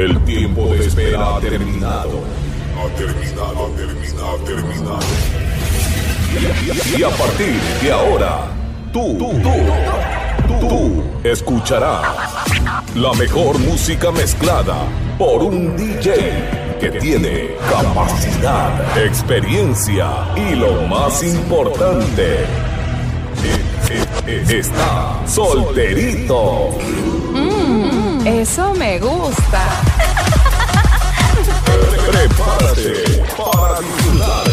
El tiempo de espera ha terminado. Ha terminado, ha terminado, ha terminado. Y, a partir de ahora, tú, tú, tú, tú, escucharás la mejor música mezclada por un DJ que tiene capacidad, experiencia y lo más importante, está solterito. Mm, eso me gusta. Prepara-te para desfrutar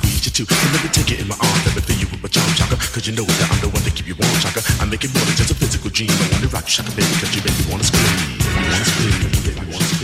squeeze you too. So let me take it in my arms, let me fill you with my charm, chaka. Cause you know that I'm the one that keep you warm, chaka. I make it more than just a physical dream. I wanna rock you, chaka, baby, cause you make me wanna scream. Wanna scream, baby, wanna scream.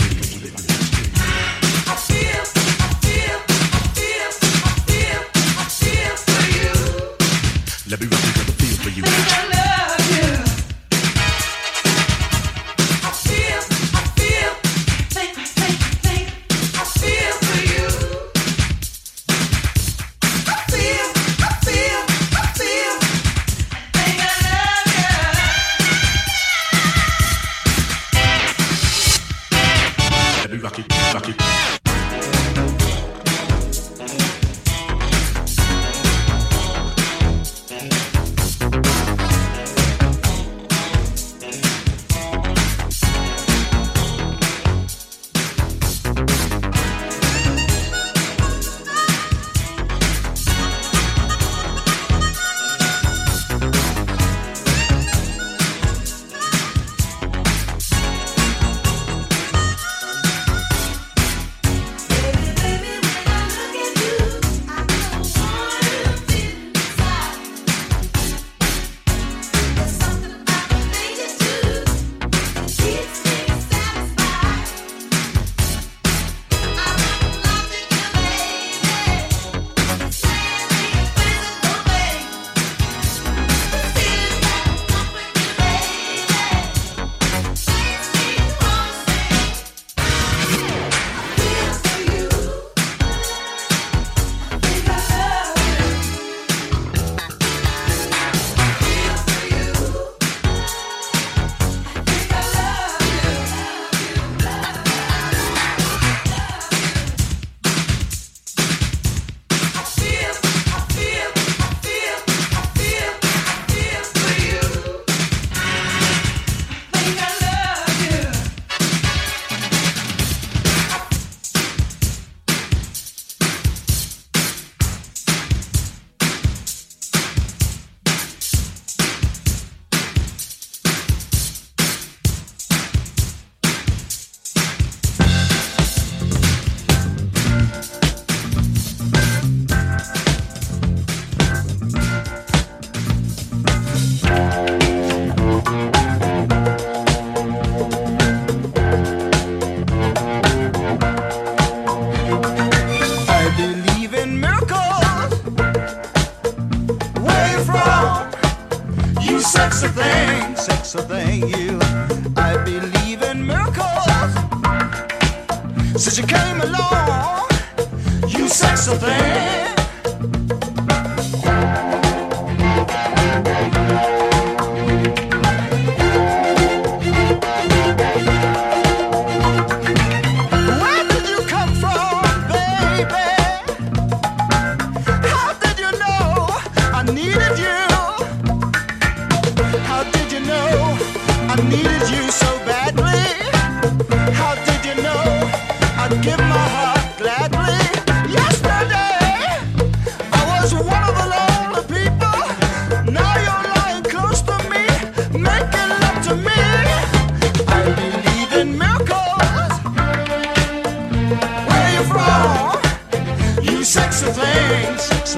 Yeah.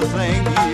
a thing